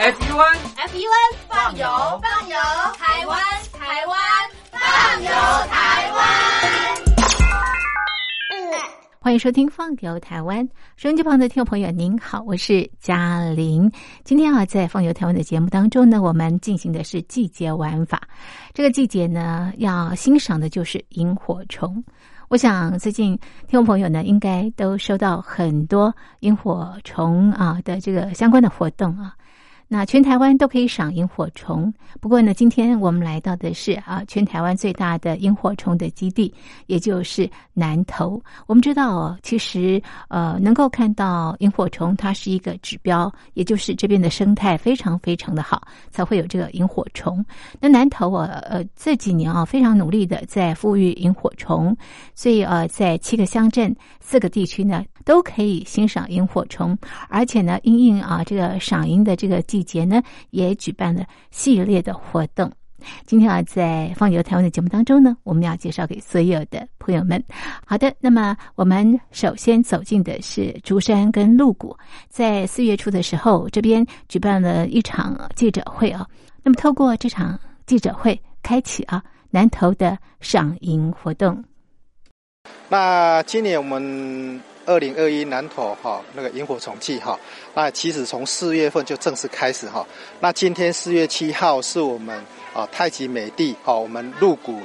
FUN FUN 放油放油，台湾台湾放油台湾。欢迎收听《放游台湾》，收音机旁的听众朋友，您好，我是嘉玲。今天啊，在《放游台湾》的节目当中呢，我们进行的是季节玩法。这个季节呢，要欣赏的就是萤火虫。我想最近听众朋友呢，应该都收到很多萤火虫啊的这个相关的活动啊。那全台湾都可以赏萤火虫，不过呢，今天我们来到的是啊，全台湾最大的萤火虫的基地，也就是南投。我们知道，其实呃，能够看到萤火虫，它是一个指标，也就是这边的生态非常非常的好，才会有这个萤火虫。那南投啊，呃，这几年啊，非常努力的在富裕萤火虫，所以呃，在七个乡镇、四个地区呢。都可以欣赏萤火虫，而且呢，因应啊这个赏萤的这个季节呢，也举办了系列的活动。今天啊，在放游台湾的节目当中呢，我们要介绍给所有的朋友们。好的，那么我们首先走进的是竹山跟鹿谷，在四月初的时候，这边举办了一场记者会啊。那么透过这场记者会，开启啊南投的赏银活动。那今年我们。二零二一南投哈那个萤火虫季哈，那其实从四月份就正式开始哈。那今天四月七号是我们啊太极美地哈我们鹿谷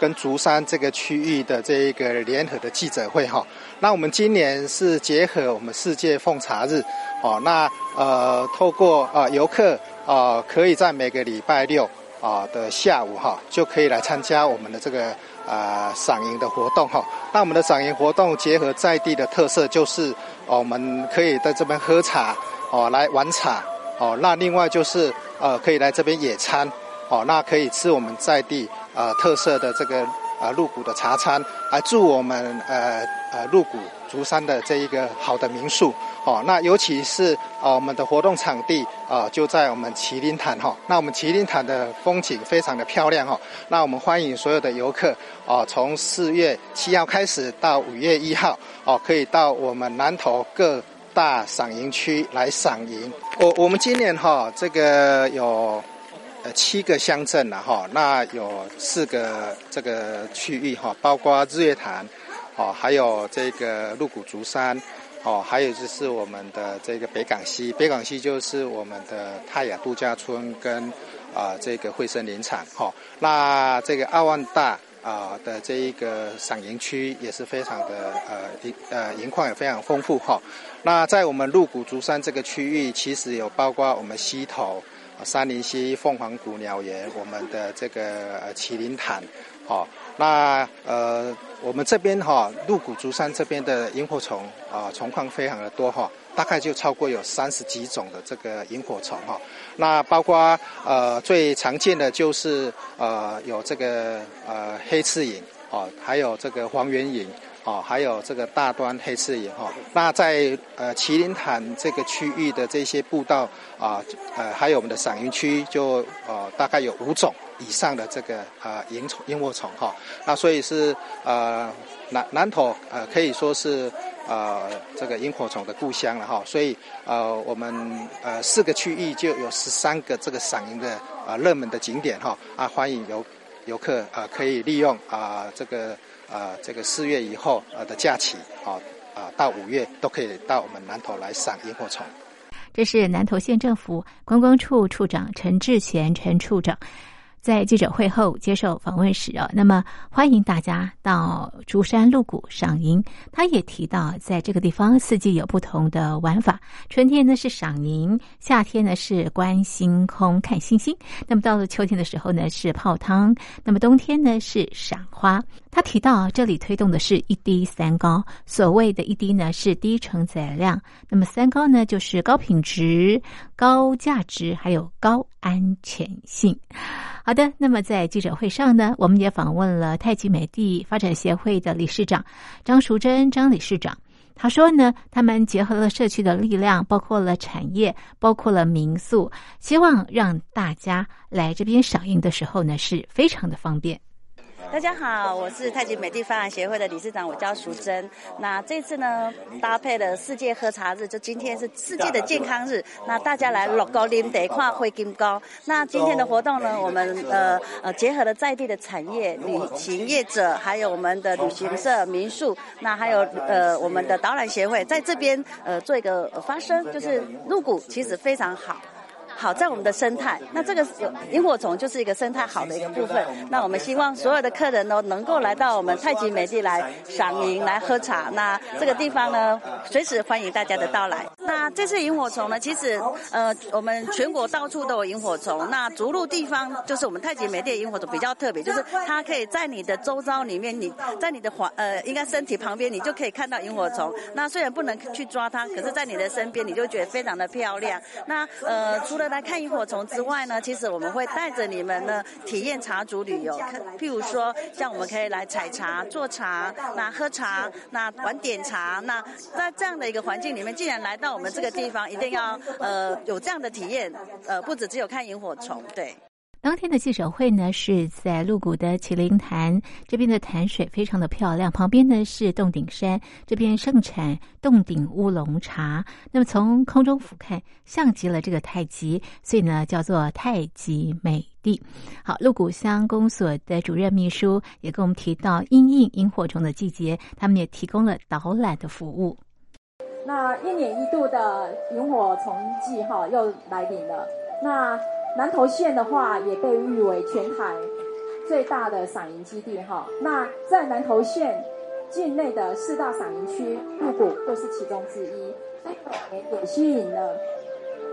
跟竹山这个区域的这一个联合的记者会哈。那我们今年是结合我们世界奉茶日哦，那呃透过啊游客啊可以在每个礼拜六啊的下午哈就可以来参加我们的这个。啊，赏萤的活动哈，那我们的赏萤活动结合在地的特色，就是我们可以在这边喝茶哦，来玩茶哦。那另外就是呃，可以来这边野餐哦，那可以吃我们在地呃特色的这个啊鹿谷的茶餐，来祝我们呃呃鹿谷竹山的这一个好的民宿。哦，那尤其是啊，我们的活动场地啊，就在我们麒麟潭哈。那我们麒麟潭的风景非常的漂亮哈。那我们欢迎所有的游客啊，从四月七号开始到五月一号哦，可以到我们南投各大赏萤区来赏萤。我我们今年哈，这个有呃七个乡镇了哈，那有四个这个区域哈，包括日月潭，哦，还有这个鹿谷竹山。哦，还有就是我们的这个北港溪，北港溪就是我们的泰雅度假村跟啊这个惠森林场。哈，那这个阿万大啊的这一个赏萤区也是非常的呃营呃营矿也非常丰富哈。那在我们鹿谷竹山这个区域，其实有包括我们溪头、山林溪、凤凰谷鸟园，我们的这个呃麒麟潭，好。那呃，我们这边哈，鹿谷竹山这边的萤火虫啊，虫况非常的多哈，大概就超过有三十几种的这个萤火虫哈。那包括呃最常见的就是呃有这个呃黑翅萤哦，还有这个黄缘萤。哦，还有这个大端黑刺萤哈，那在呃麒麟潭这个区域的这些步道啊，呃，还有我们的赏萤区，就呃大概有五种以上的这个啊萤虫萤火虫哈，那所以是呃南南头呃可以说是呃这个萤火虫的故乡了哈，所以呃我们呃四个区域就有十三个这个赏萤的啊热门的景点哈啊欢迎游游客啊可以利用啊这个。啊，这个四月以后呃的假期，啊啊，到五月都可以到我们南投来赏萤火虫。这是南投县政府观光处处长陈志贤陈处长。在记者会后接受访问时啊，那么欢迎大家到竹山鹿谷赏萤。他也提到，在这个地方四季有不同的玩法。春天呢是赏萤，夏天呢是观星空看星星。那么到了秋天的时候呢是泡汤，那么冬天呢是赏花。他提到这里推动的是一低三高，所谓的一低呢是低承载量，那么三高呢就是高品质、高价值还有高安全性。好的，那么在记者会上呢，我们也访问了太极美地发展协会的理事长张淑珍张理事长。他说呢，他们结合了社区的力量，包括了产业，包括了民宿，希望让大家来这边赏樱的时候呢，是非常的方便。大家好，我是太极美地发展协会的理事长，我叫淑珍。那这次呢，搭配了世界喝茶日，就今天是世界的健康日，那大家来乐高林得跨会金高。那今天的活动呢，我们呃呃结合了在地的产业、旅行业者，还有我们的旅行社、民宿，那还有呃我们的导览协会，在这边呃做一个发声，就是入股其实非常好。好在我们的生态，那这个萤火虫就是一个生态好的一个部分。那我们希望所有的客人呢，能够来到我们太极美地来赏萤、来喝茶。那这个地方呢，随时欢迎大家的到来。那这次萤火虫呢，其实呃，我们全国到处都有萤火虫。那逐鹿地方就是我们太极美地萤火虫比较特别，就是它可以在你的周遭里面，你在你的环呃，应该身体旁边，你就可以看到萤火虫。那虽然不能去抓它，可是在你的身边，你就觉得非常的漂亮。那呃，除了来看萤火虫之外呢，其实我们会带着你们呢体验茶族旅游。譬如说，像我们可以来采茶、做茶、那喝茶、那玩点茶。那在这样的一个环境里面，既然来到我们这个地方，一定要呃有这样的体验。呃，不止只有看萤火虫，对。当天的记者会呢，是在鹿谷的麒麟潭这边的潭水非常的漂亮，旁边呢是洞顶山，这边盛产洞顶乌龙茶。那么从空中俯瞰，像极了这个太极，所以呢叫做太极美地。好，鹿谷乡公所的主任秘书也跟我们提到，因应萤火虫的季节，他们也提供了导览的服务。那一年一度的萤火虫季哈又来临了，那。南投县的话，也被誉为全台最大的赏萤基地哈。那在南投县境内的四大赏萤区，鹿谷就是其中之一，也吸引了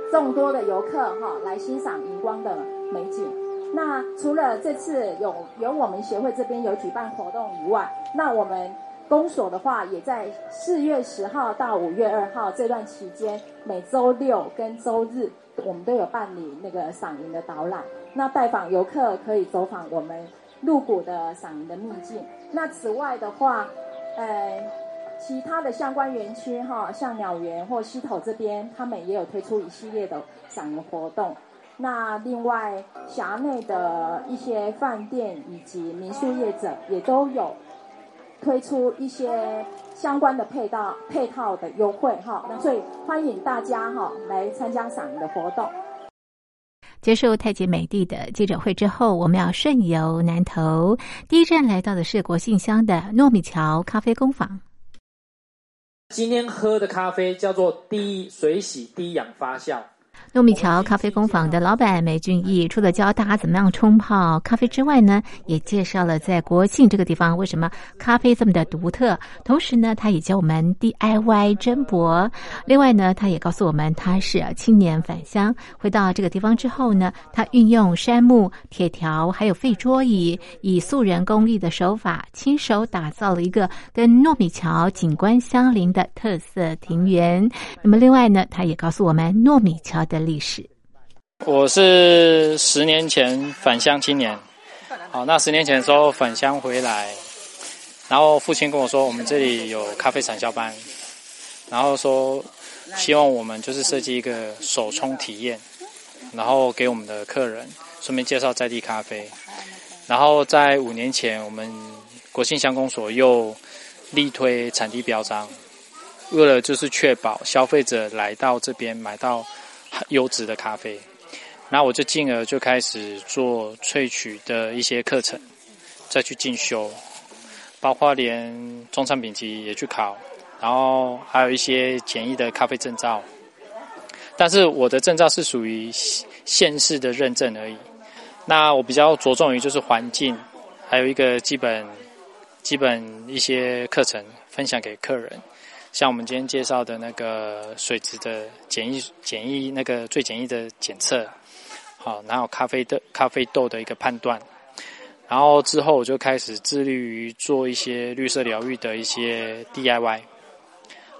众多的游客哈来欣赏荧光的美景。那除了这次有有我们协会这边有举办活动以外，那我们公所的话，也在四月十号到五月二号这段期间，每周六跟周日。我们都有办理那个赏萤的导览，那拜访游客可以走访我们鹿谷的赏萤的秘境。那此外的话，呃，其他的相关园区哈，像鸟园或溪头这边，他们也有推出一系列的赏萤活动。那另外辖内的一些饭店以及民宿业者也都有推出一些。相关的配套配套的优惠哈，那所以欢迎大家哈来参加赏的活动。结束太极美地的记者会之后，我们要顺游南投，第一站来到的是国信乡的糯米桥咖啡工坊。今天喝的咖啡叫做低水洗低氧发酵。糯米桥咖啡工坊的老板梅俊义，除了教大家怎么样冲泡咖啡之外呢，也介绍了在国庆这个地方为什么咖啡这么的独特。同时呢，他也教我们 DIY 蒸博。另外呢，他也告诉我们他是青年返乡，回到这个地方之后呢，他运用杉木、铁条还有废桌椅，以素人工艺的手法，亲手打造了一个跟糯米桥景观相邻的特色庭园。那么另外呢，他也告诉我们糯米桥的。历史，我是十年前返乡青年。好，那十年前的时候返乡回来，然后父亲跟我说，我们这里有咖啡产销班，然后说希望我们就是设计一个手冲体验，然后给我们的客人顺便介绍在地咖啡。然后在五年前，我们国信乡公所又力推产地标章，为了就是确保消费者来到这边买到。优质的咖啡，那我就进而就开始做萃取的一些课程，再去进修，包括连中餐品级也去考，然后还有一些简易的咖啡证照。但是我的证照是属于县市的认证而已。那我比较着重于就是环境，还有一个基本基本一些课程分享给客人。像我们今天介绍的那个水质的简易简易那个最简易的检测，好，然后咖啡的咖啡豆的一个判断，然后之后我就开始致力于做一些绿色疗愈的一些 DIY，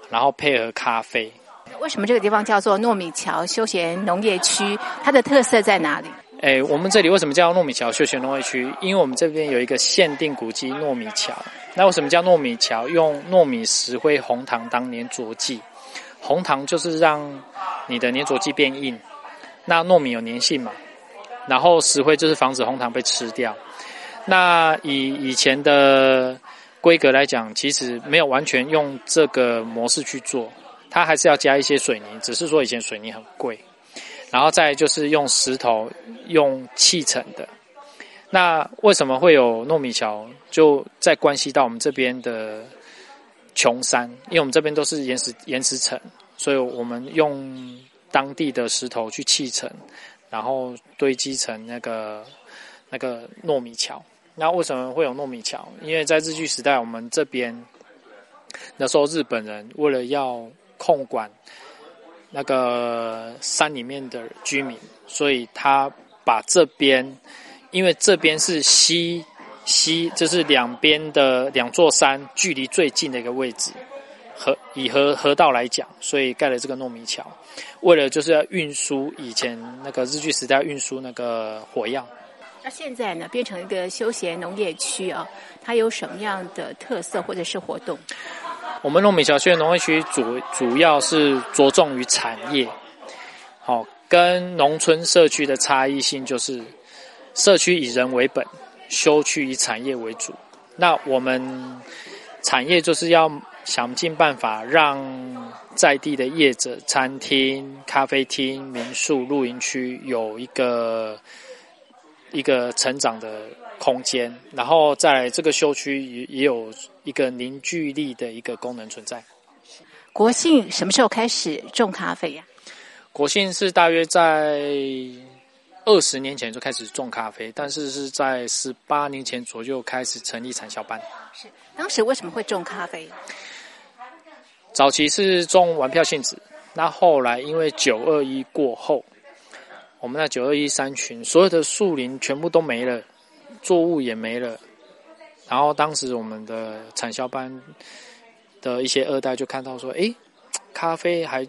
然后配合咖啡。为什么这个地方叫做糯米桥休闲农业区？它的特色在哪里？哎，我们这里为什么叫糯米桥休闲农业区？因为我们这边有一个限定古迹糯米桥。那为什么叫糯米桥？用糯米石灰红糖当粘着剂，红糖就是让你的粘着剂变硬。那糯米有粘性嘛？然后石灰就是防止红糖被吃掉。那以以前的规格来讲，其实没有完全用这个模式去做，它还是要加一些水泥，只是说以前水泥很贵。然后再就是用石头用砌成的。那为什么会有糯米桥？就在关系到我们这边的琼山，因为我们这边都是岩石岩石层，所以我们用当地的石头去砌成，然后堆积成那个那个糯米桥。那为什么会有糯米桥？因为在日据时代，我们这边那时候日本人为了要控管那个山里面的居民，所以他把这边。因为这边是西西，就是两边的两座山距离最近的一个位置，河以河河道来讲，所以盖了这个糯米桥，为了就是要运输以前那个日据时代运输那个火药。那现在呢，变成一个休闲农业区啊，它有什么样的特色或者是活动？我们糯米小区的农业区主主要是着重于产业，好，跟农村社区的差异性就是。社区以人为本，休区以产业为主。那我们产业就是要想尽办法，让在地的业者、餐厅、咖啡厅、民宿、露营区有一个一个成长的空间，然后在这个休区也也有一个凝聚力的一个功能存在。国信什么时候开始种咖啡呀？国信是大约在。二十年前就开始种咖啡，但是是在十八年前左右开始成立产销班。是当时为什么会种咖啡？早期是种玩票性质，那后来因为九二一过后，我们那九二一山群所有的树林全部都没了，作物也没了，然后当时我们的产销班的一些二代就看到说：“哎，咖啡还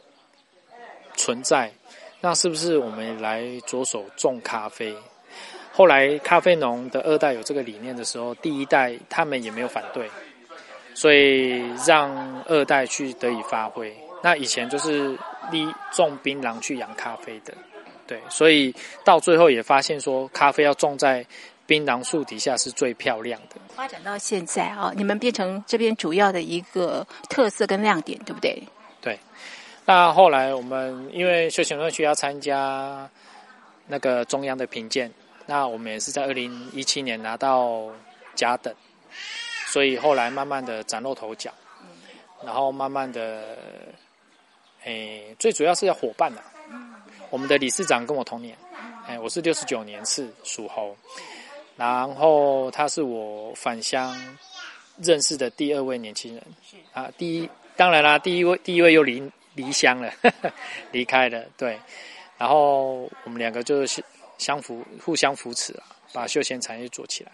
存在。”那是不是我们来着手种咖啡？后来咖啡农的二代有这个理念的时候，第一代他们也没有反对，所以让二代去得以发挥。那以前就是立种槟榔去养咖啡的，对，所以到最后也发现说，咖啡要种在槟榔树底下是最漂亮的。发展到现在啊，你们变成这边主要的一个特色跟亮点，对不对？对。那后来我们因为休闲乐区要参加那个中央的评鉴，那我们也是在二零一七年拿到甲等，所以后来慢慢的崭露头角，然后慢慢的，诶，最主要是要伙伴呐。我们的理事长跟我同年，哎，我是六十九年是属猴，然后他是我返乡认识的第二位年轻人，啊，第一当然啦，第一位第一位又离。离乡了，离开了，对。然后我们两个就是相扶、互相扶持啊，把休闲产业做起来。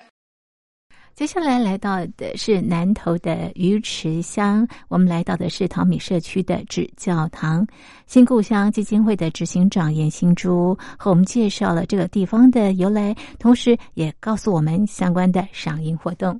接下来来到的是南头的鱼池乡，我们来到的是淘米社区的纸教堂。新故乡基金会的执行长严新珠和我们介绍了这个地方的由来，同时也告诉我们相关的赏樱活动。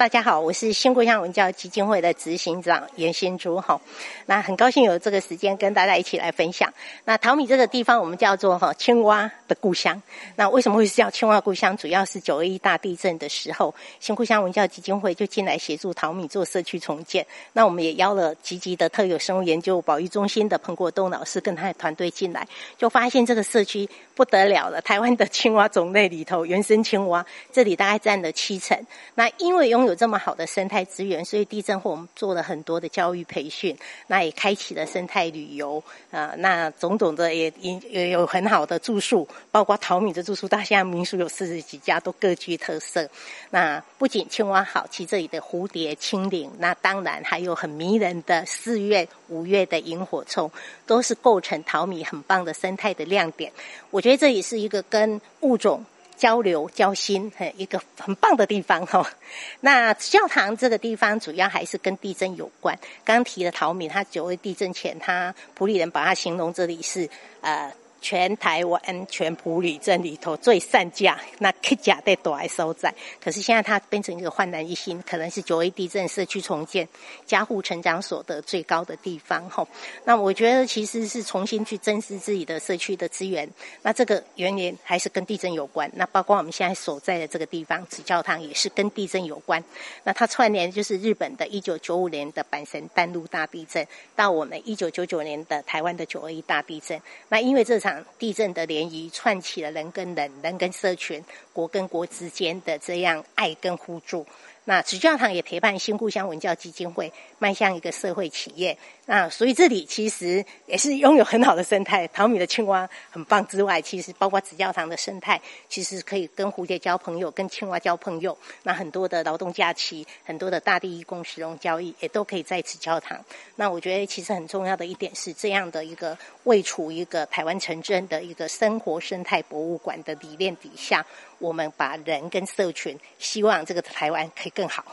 大家好，我是新故乡文教基金会的执行长袁新珠哈。那很高兴有这个时间跟大家一起来分享。那桃米这个地方我们叫做哈青蛙的故乡。那为什么会是叫青蛙故乡？主要是九二一大地震的时候，新故乡文教基金会就进来协助桃米做社区重建。那我们也邀了积极的特有生物研究保育中心的彭国栋老师跟他的团队进来，就发现这个社区不得了了。台湾的青蛙种类里头，原生青蛙这里大概占了七成。那因为拥有这么好的生态资源，所以地震后我们做了很多的教育培训，那也开启了生态旅游啊，那种种的也也也有很好的住宿，包括淘米的住宿，大现在民宿有四十几家，都各具特色。那不仅青蛙好，其这里的蝴蝶、青岭，那当然还有很迷人的四月、五月的萤火虫，都是构成淘米很棒的生态的亮点。我觉得这也是一个跟物种。交流交心，很，一个很棒的地方哈。那教堂这个地方主要还是跟地震有关。刚提的陶米，他九月地震前，他普里人把他形容这里是呃全台湾、全埔里镇里头最善价、那客家的多爱收在。可是现在它变成一个焕然一新，可能是九 A 地震社区重建、家户成长所得最高的地方。吼，那我觉得其实是重新去珍视自己的社区的资源。那这个原因还是跟地震有关。那包括我们现在所在的这个地方紫教堂，也是跟地震有关。那它串联就是日本的一九九五年的阪神淡路大地震，到我们一九九九年的台湾的九二一大地震。那因为这场地震的涟漪串起了人跟人、人跟社群、国跟国之间的这样爱跟互助。那主教堂也陪伴新故乡文教基金会迈向一个社会企业。那所以这里其实也是拥有很好的生态，桃米的青蛙很棒之外，其实包括紫教堂的生态，其实可以跟蝴蝶交朋友，跟青蛙交朋友。那很多的劳动假期，很多的大地义工使用交易，也都可以在紫教堂。那我觉得其实很重要的一点是，这样的一个位处一个台湾城镇的一个生活生态博物馆的理念底下，我们把人跟社群，希望这个台湾可以更好。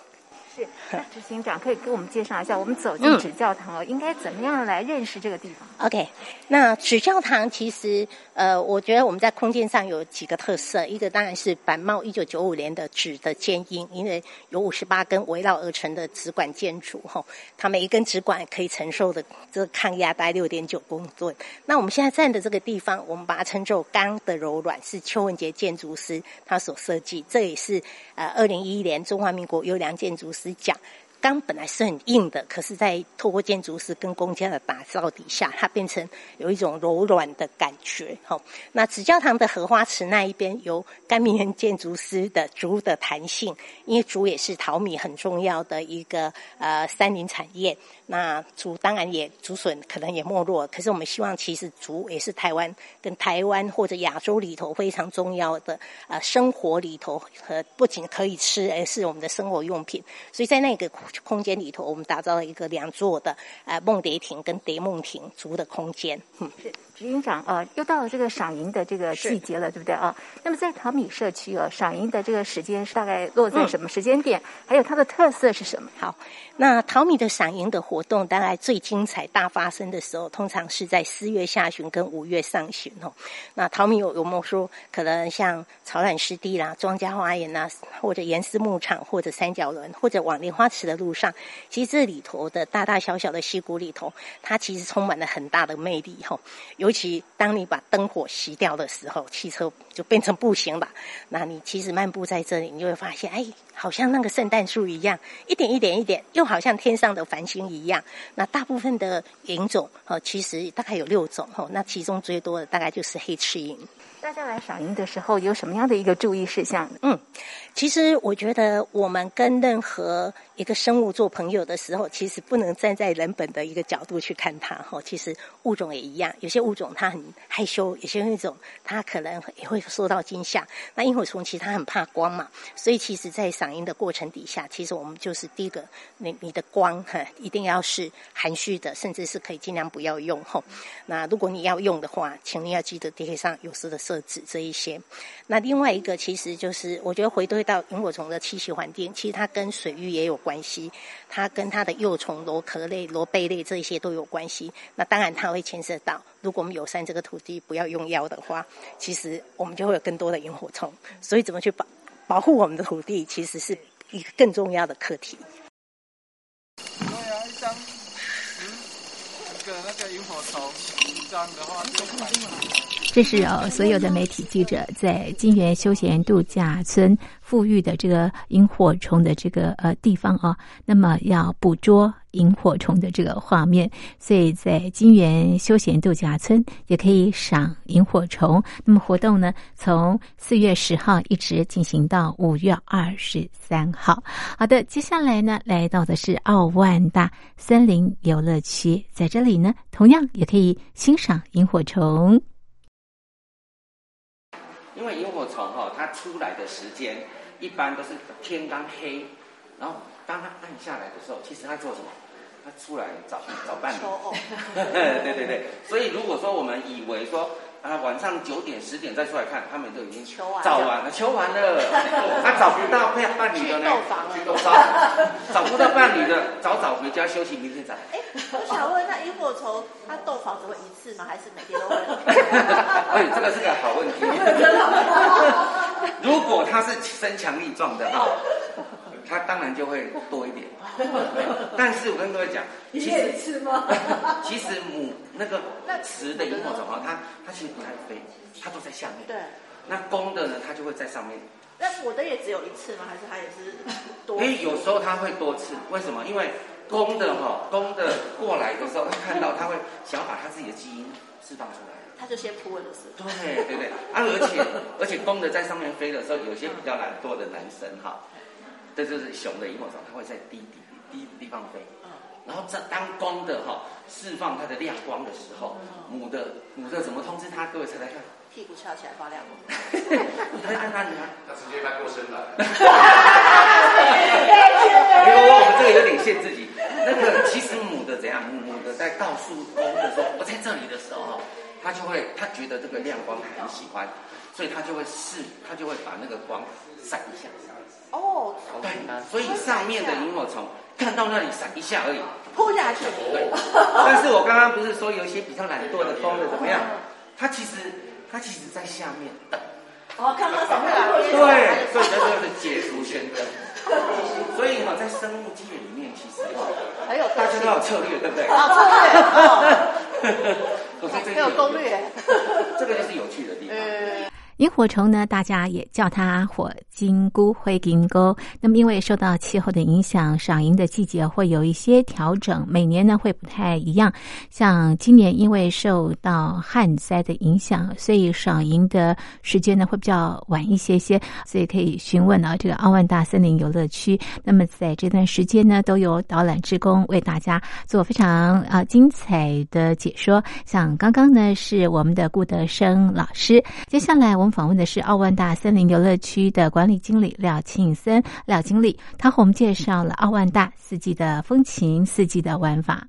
是，执行长可以给我们介绍一下，我们走进纸教堂哦，应该怎么样来认识这个地方？OK，那纸教堂其实，呃，我觉得我们在空间上有几个特色，一个当然是板茂一九九五年的纸的建因，因为有五十八根围绕而成的纸管建筑，哈，它每一根纸管可以承受的这个抗压大概六点九公吨。那我们现在站的这个地方，我们把它称作钢的柔软，是邱文杰建筑师他所设计，这也是呃二零一一年中华民国优良建筑师。你讲钢本来是很硬的，可是，在透过建筑师跟工匠的打造底下，它变成有一种柔软的感觉。哈，那紫教堂的荷花池那一边，由甘明园建筑师的竹的弹性，因为竹也是淘米很重要的一个呃山林产业。那竹当然也竹笋可能也没落，可是我们希望其实竹也是台湾跟台湾或者亚洲里头非常重要的呃生活里头和不仅可以吃，而是我们的生活用品。所以在那个空间里头，我们打造了一个两座的呃梦蝶亭跟蝶梦亭竹的空间。嗯，是执行长呃，又到了这个赏银的这个季节了，对不对啊？那么在淘米社区啊，赏银的这个时间是大概落在什么时间点？还有它的特色是什么？好，那淘米的赏银的活活动大概最精彩、大发生的时候，通常是在四月下旬跟五月上旬哦。那淘米有有没有说，可能像草染湿地啦、庄稼花园呐，或者岩丝牧场，或者三角轮，或者往莲花池的路上，其实这里头的大大小小的溪谷里头，它其实充满了很大的魅力哈。尤其当你把灯火熄掉的时候，汽车就变成步行了。那你其实漫步在这里，你就会发现，哎。好像那个圣诞树一样，一点一点一点，又好像天上的繁星一样。那大部分的云种，哦，其实大概有六种，哦，那其中最多的大概就是黑翅银。大家来赏樱的时候有什么样的一个注意事项？嗯，其实我觉得我们跟任何一个生物做朋友的时候，其实不能站在人本的一个角度去看它。哈，其实物种也一样，有些物种它很害羞，有些物种它可能也会受到惊吓。那萤火虫其实它很怕光嘛，所以其实在赏银的过程底下，其实我们就是第一个，你你的光哈一定要是含蓄的，甚至是可以尽量不要用。哈，那如果你要用的话，请你要记得贴上有色的色。指这一些，那另外一个其实就是，我觉得回归到萤火虫的栖息环境，其实它跟水域也有关系，它跟它的幼虫、螺壳类、螺贝类这些都有关系。那当然它会牵涉到，如果我们友善这个土地，不要用药的话，其实我们就会有更多的萤火虫。所以怎么去保保护我们的土地，其实是一个更重要的课题。对啊，一张十个那个萤火虫，一张的话就。这是哦，所有的媒体记者在金源休闲度假村富裕的这个萤火虫的这个呃地方啊，那么要捕捉萤火虫的这个画面，所以在金源休闲度假村也可以赏萤火虫。那么活动呢，从四月十号一直进行到五月二十三号。好的，接下来呢，来到的是奥万大森林游乐区，在这里呢，同样也可以欣赏萤火虫。因为萤火虫哈，它出来的时间一般都是天刚黑，然后当它暗下来的时候，其实它做什么？它出来找找伴侣。对对对，所以如果说我们以为说啊晚上九点十点再出来看，他们都已经找完了，求完了，他找不到配伴侣的呢，找找不到伴侣的，早早回家休息，明天再来。哎，我想问，那萤火虫它洞房只会一次吗？还是每天都会？哎，这个是个好问题。如果他是身强力壮的哈，他当然就会多一点。但是我跟各位讲，一夜一次吗？其实母那个雌的萤火虫啊，它它其实不太飞，它都在下面。对。那公的呢，它就会在上面。那我的也只有一次吗？还是它也是多？因为有时候它会多次，为什么？因为公的哈，公的过来的时候，他看到他会想要把他自己的基因释放出来，他就先扑了，是对对对，啊，而且 而且公的在上面飞的时候，有些比较懒惰的男生哈，这就是雄的萤火虫，它会在低低低地方飞，然后在当公的哈释放它的亮光的时候，母的母的怎么通知他？各位猜猜看。屁股翘起来发亮。你看看你看，他直接翻过身来。因为我们这个有点限自己。那个其实母的怎样？母的在告诉公的说，我在这里的时候，他就会他觉得这个亮光很喜欢，所以他就会试，他就会把那个光闪一下。哦，对，所以上面的萤火虫看到那里闪一下而已，扑下去。对。但是我刚刚不是说有一些比较懒惰的公的怎么样？他其实。它其实在下面等，哦，看到什么了？对，所以这就是解除宣灯。所以哈，在生物界里面，其实很有大家都有策略，对不对？啊，策略。很有攻略。这个就是有趣的地方。萤火虫呢，大家也叫它火金菇、灰金菇。那么，因为受到气候的影响，赏萤的季节会有一些调整，每年呢会不太一样。像今年因为受到旱灾的影响，所以赏萤的时间呢会比较晚一些些。所以可以询问啊，这个奥万大森林游乐区。那么在这段时间呢，都有导览职工为大家做非常啊精彩的解说。像刚刚呢是我们的顾德生老师，接下来我。访问的是奥万大森林游乐区的管理经理廖庆森，廖经理，他和我们介绍了奥万大四季的风情、四季的玩法。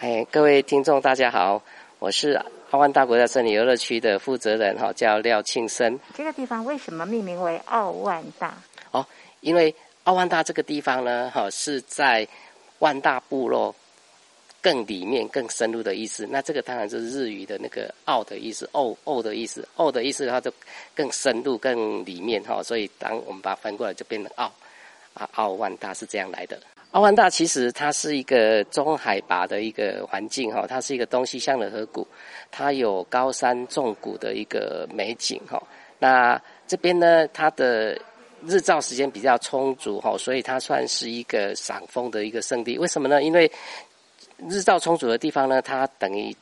哎，各位听众，大家好，我是奥万大国家森林游乐区的负责人，哈，叫廖庆森。这个地方为什么命名为奥万大？哦，因为奥万大这个地方呢，哈，是在万大部落。更里面、更深入的意思，那这个当然是日语的那个“奥”的意思，“奥奥”的意思，“奥”的意思它就更深入、更里面哈。所以当我们把它翻过来，就变成“奥”啊，奥万大是这样来的。奥万大其实它是一个中海拔的一个环境哈，它是一个东西向的河谷，它有高山重谷的一个美景哈。那这边呢，它的日照时间比较充足哈，所以它算是一个赏枫的一个圣地。为什么呢？因为日照充足的地方呢，它等于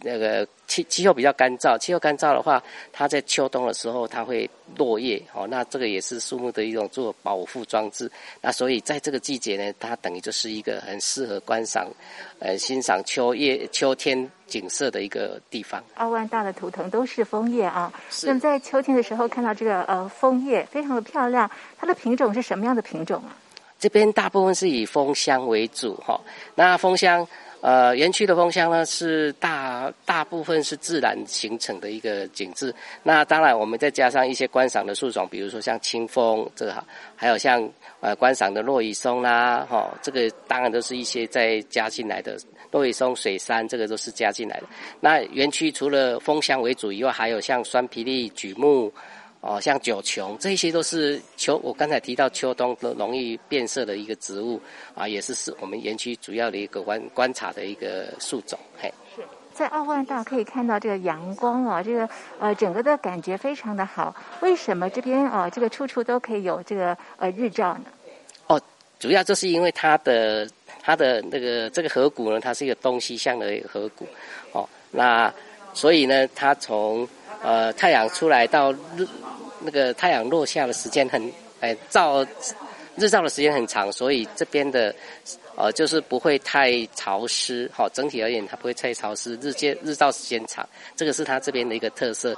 那个气气候比较干燥。气候干燥的话，它在秋冬的时候，它会落叶。哦，那这个也是树木的一种做保护装置。那所以在这个季节呢，它等于就是一个很适合观赏、呃欣赏秋叶、秋天景色的一个地方。奥万大的图腾都是枫叶啊。那么在秋天的时候看到这个呃枫叶，非常的漂亮。它的品种是什么样的品种啊？这边大部分是以枫香为主，哈。那枫香，呃，园区的枫香呢是大大部分是自然形成的一个景致。那当然，我们再加上一些观赏的树种，比如说像清风，这个还有像呃观赏的落羽松啦，哈，这个当然都是一些再加进来的落羽松、水杉，这个都是加进来的。那园区除了枫香为主以外，还有像酸皮栎、榉木。哦，像九琼，这些都是秋，我刚才提到秋冬都容易变色的一个植物啊，也是是我们园区主要的一个观观察的一个树种。嘿，是在奥万大可以看到这个阳光啊，这个呃整个的感觉非常的好。为什么这边啊这个处处都可以有这个呃日照呢？哦，主要就是因为它的它的那个这个河谷呢，它是一个东西向的河谷。哦，那所以呢，它从呃太阳出来到日。那个太阳落下的时间很，哎，照日照的时间很长，所以这边的呃就是不会太潮湿，好，整体而言它不会太潮湿，日间日照时间长，这个是它这边的一个特色。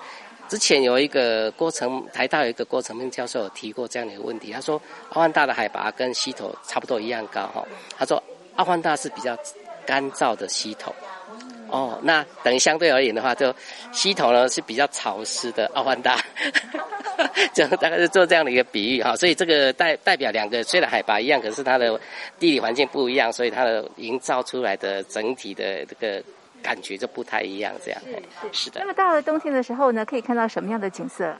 之前有一个郭成台大有一个郭成明教授有提过这样的一个问题，他说阿万大的海拔跟溪头差不多一样高哈，他说阿万大是比较干燥的溪头。哦，那等于相对而言的话，就西头呢是比较潮湿的奥万大，就大概是做这样的一个比喻哈。所以这个代代表两个虽然海拔一样，可是它的地理环境不一样，所以它的营造出来的整体的这个感觉就不太一样，这样。是是的。那么到了冬天的时候呢，可以看到什么样的景色？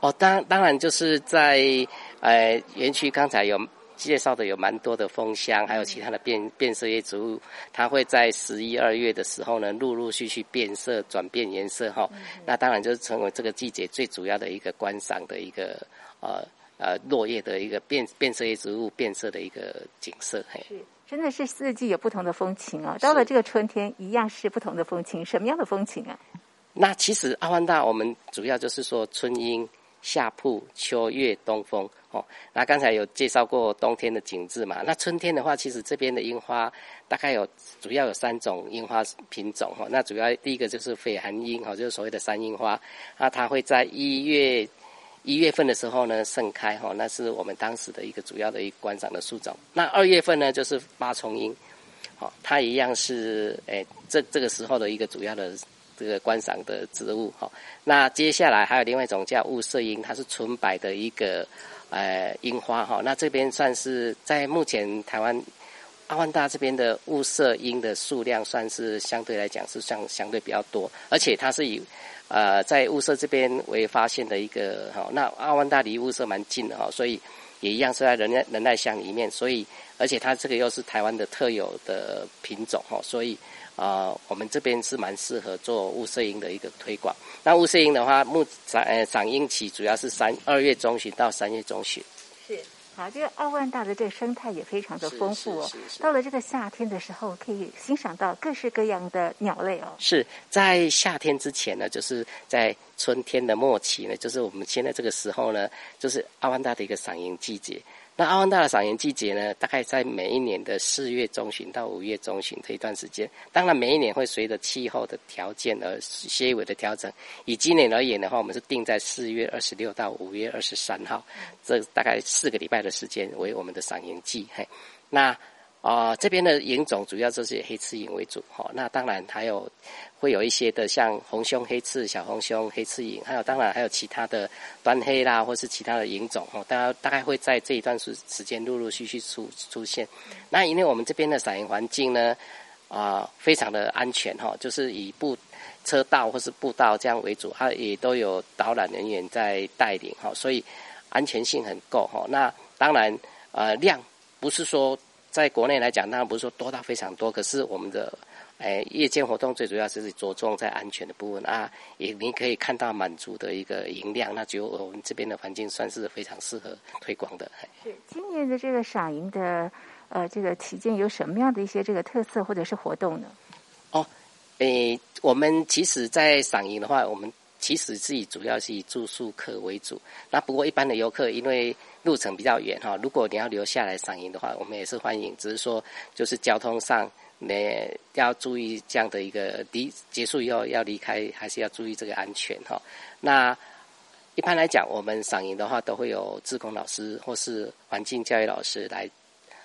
哦，当当然就是在呃园区刚才有介绍的有蛮多的枫香，还有其他的变变色叶植物，它会在十一二月的时候呢，陆陆续续变色转变颜色哈。那当然就是成为这个季节最主要的一个观赏的一个呃呃落叶的一个变变色叶植物变色的一个景色。嘿，真的是四季有不同的风情啊！到了这个春天，一样是不同的风情。什么样的风情啊？那其实阿万大我们主要就是说春樱。夏铺、秋月、东风，哦，那刚才有介绍过冬天的景致嘛？那春天的话，其实这边的樱花大概有主要有三种樱花品种，哈。那主要第一个就是绯寒樱，哈，就是所谓的山樱花，那它会在一月一月份的时候呢盛开，哈，那是我们当时的一个主要的一个观赏的树种。那二月份呢就是八重樱，好，它一样是诶这这个时候的一个主要的。这个观赏的植物哈，那接下来还有另外一种叫雾色樱，它是纯白的一个呃樱花哈。那这边算是在目前台湾阿万大这边的雾色樱的数量算是相对来讲是相相对比较多，而且它是以呃在雾色这边为发现的一个哈。那阿万大离雾色蛮近的哈，所以也一样是在仁爱仁爱乡里面，所以而且它这个又是台湾的特有的品种哈，所以。啊，我们这边是蛮适合做雾色樱的一个推广。那雾色樱的话，目赏呃赏樱期主要是三二月中旬到三月中旬。是，好，这个奥万大的这个生态也非常的丰富哦。到了这个夏天的时候，可以欣赏到各式各样的鸟类哦。是在夏天之前呢，就是在春天的末期呢，就是我们现在这个时候呢，就是阿万大的一个赏樱季节。那阿万大的赏樱季节呢，大概在每一年的四月中旬到五月中旬这一段时间。当然，每一年会随着气候的条件而些微的调整。以今年而言的话，我们是定在四月二十六到五月二十三号，这大概四个礼拜的时间为我们的赏樱季。嘿，那。啊，这边的银种主要就是以黑刺银为主，哈。那当然还有会有一些的，像红胸黑刺、小红胸黑刺银，还有当然还有其他的端黑啦，或是其他的银种，哈。大家大概会在这一段时时间陆陆续续出出现。那因为我们这边的赏银环境呢，啊，非常的安全，哈，就是以步车道或是步道这样为主，它也都有导览人员在带领，哈，所以安全性很够，哈。那当然，呃，量不是说。在国内来讲，当然不是说多到非常多，可是我们的诶夜间活动最主要是着重在安全的部分啊，也你可以看到满足的一个营量，那就我们这边的环境算是非常适合推广的。是今年的这个赏银的呃这个期间有什么样的一些这个特色或者是活动呢？哦，诶，我们其实，在赏银的话，我们其实自己主要是以住宿客为主，那不过一般的游客因为路程比较远哈，如果你要留下来赏樱的话，我们也是欢迎。只是说，就是交通上，你要注意这样的一个离结束以后要离开，还是要注意这个安全哈。那一般来讲，我们赏樱的话，都会有自工老师或是环境教育老师来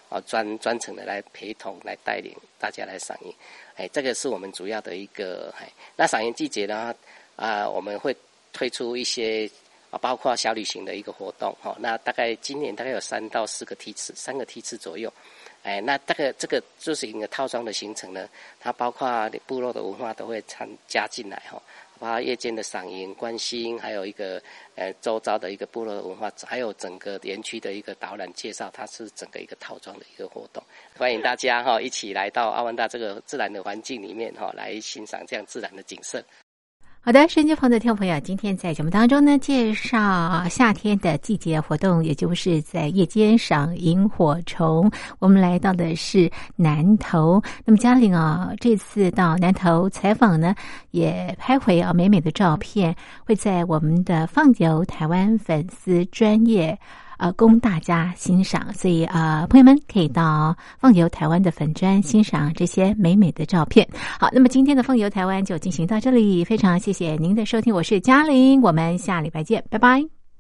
啊专专程的来陪同来带领大家来赏樱。哎，这个是我们主要的一个哎。那赏樱季节呢啊，我们会推出一些。啊，包括小旅行的一个活动，哈，那大概今年大概有三到四个梯次，三个梯次左右，哎，那大概这个就是一个套装的行程呢，它包括部落的文化都会参加进来，哈，包括夜间的赏樱、观星，还有一个呃周遭的一个部落的文化，还有整个园区的一个导览介绍，它是整个一个套装的一个活动，欢迎大家哈一起来到阿万大这个自然的环境里面哈，来欣赏这样自然的景色。好的，收音机旁的听众朋友，今天在节目当中呢，介绍夏天的季节活动，也就是在夜间赏萤火虫。我们来到的是南投，那么嘉玲啊，这次到南投采访呢，也拍回啊美美的照片，会在我们的放游台湾粉丝专业。呃，供大家欣赏，所以啊，朋友们可以到放游台湾的粉砖欣赏这些美美的照片。好，那么今天的放游台湾就进行到这里，非常谢谢您的收听，我是嘉玲，我们下礼拜见，拜拜。